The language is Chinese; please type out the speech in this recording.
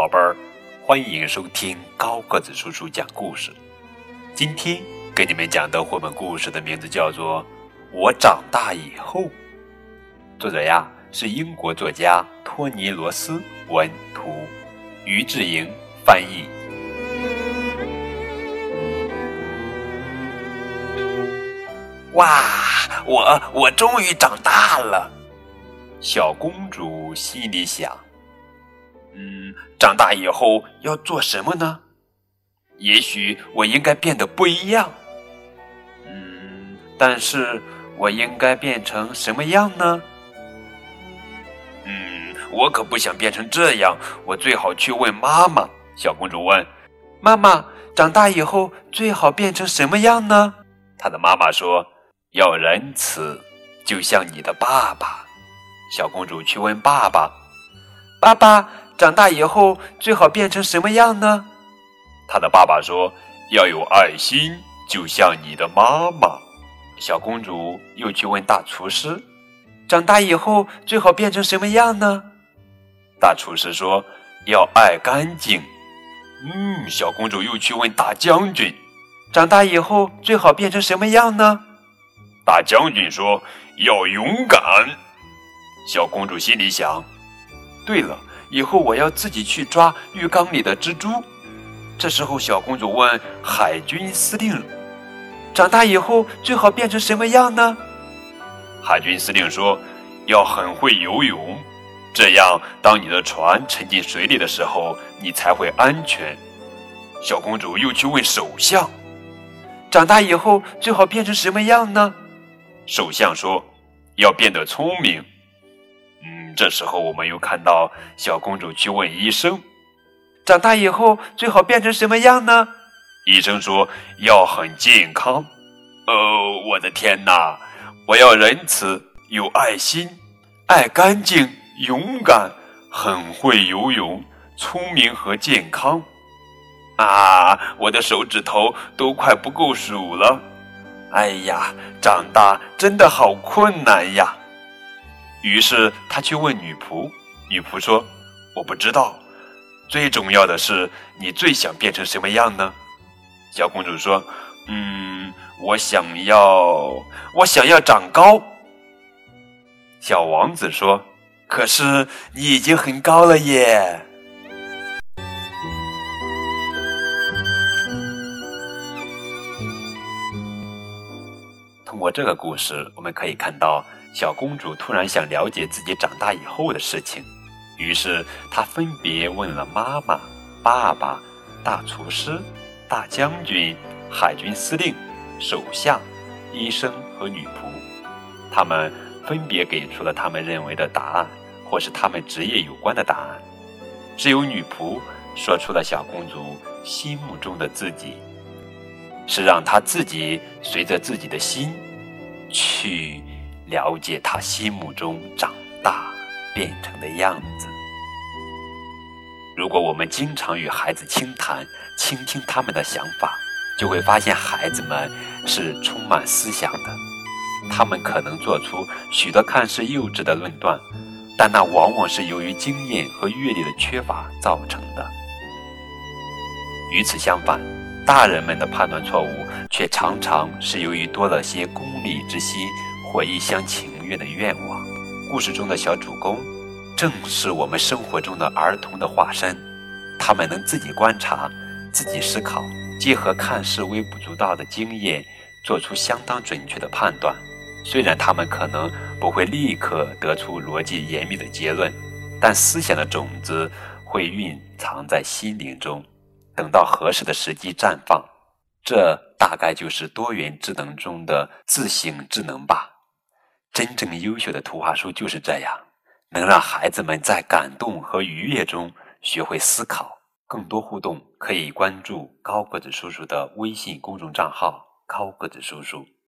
宝贝儿，欢迎收听高个子叔叔讲故事。今天给你们讲的绘本故事的名字叫做《我长大以后》，作者呀是英国作家托尼·罗斯文图，于志莹翻译。哇，我我终于长大了！小公主心里想。嗯，长大以后要做什么呢？也许我应该变得不一样。嗯，但是我应该变成什么样呢？嗯，我可不想变成这样。我最好去问妈妈。小公主问：“妈妈，长大以后最好变成什么样呢？”她的妈妈说：“要仁慈，就像你的爸爸。”小公主去问爸爸：“爸爸。”长大以后最好变成什么样呢？他的爸爸说：“要有爱心，就像你的妈妈。”小公主又去问大厨师：“长大以后最好变成什么样呢？”大厨师说：“要爱干净。”嗯，小公主又去问大将军：“长大以后最好变成什么样呢？”大将军说：“要勇敢。”小公主心里想：“对了。”以后我要自己去抓浴缸里的蜘蛛。这时候，小公主问海军司令：“长大以后最好变成什么样呢？”海军司令说：“要很会游泳，这样当你的船沉进水里的时候，你才会安全。”小公主又去问首相：“长大以后最好变成什么样呢？”首相说：“要变得聪明。”这时候我们又看到小公主去问医生：“长大以后最好变成什么样呢？”医生说：“要很健康。”哦，我的天哪！我要仁慈、有爱心、爱干净、勇敢、很会游泳、聪明和健康。啊，我的手指头都快不够数了！哎呀，长大真的好困难呀！于是他去问女仆，女仆说：“我不知道。最重要的是，你最想变成什么样呢？”小公主说：“嗯，我想要，我想要长高。”小王子说：“可是你已经很高了耶。”通过这个故事，我们可以看到。小公主突然想了解自己长大以后的事情，于是她分别问了妈妈、爸爸、大厨师、大将军、海军司令、首相、医生和女仆。他们分别给出了他们认为的答案，或是他们职业有关的答案。只有女仆说出了小公主心目中的自己，是让她自己随着自己的心去。了解他心目中长大变成的样子。如果我们经常与孩子倾谈，倾听他们的想法，就会发现孩子们是充满思想的。他们可能做出许多看似幼稚的论断，但那往往是由于经验和阅历的缺乏造成的。与此相反，大人们的判断错误却常常是由于多了些功利之心。或一厢情愿的愿望。故事中的小主公，正是我们生活中的儿童的化身。他们能自己观察，自己思考，结合看似微不足道的经验，做出相当准确的判断。虽然他们可能不会立刻得出逻辑严密的结论，但思想的种子会蕴藏在心灵中，等到合适的时机绽放。这大概就是多元智能中的自省智能吧。真正优秀的图画书就是这样，能让孩子们在感动和愉悦中学会思考。更多互动可以关注高个子叔叔的微信公众账号“高个子叔叔”。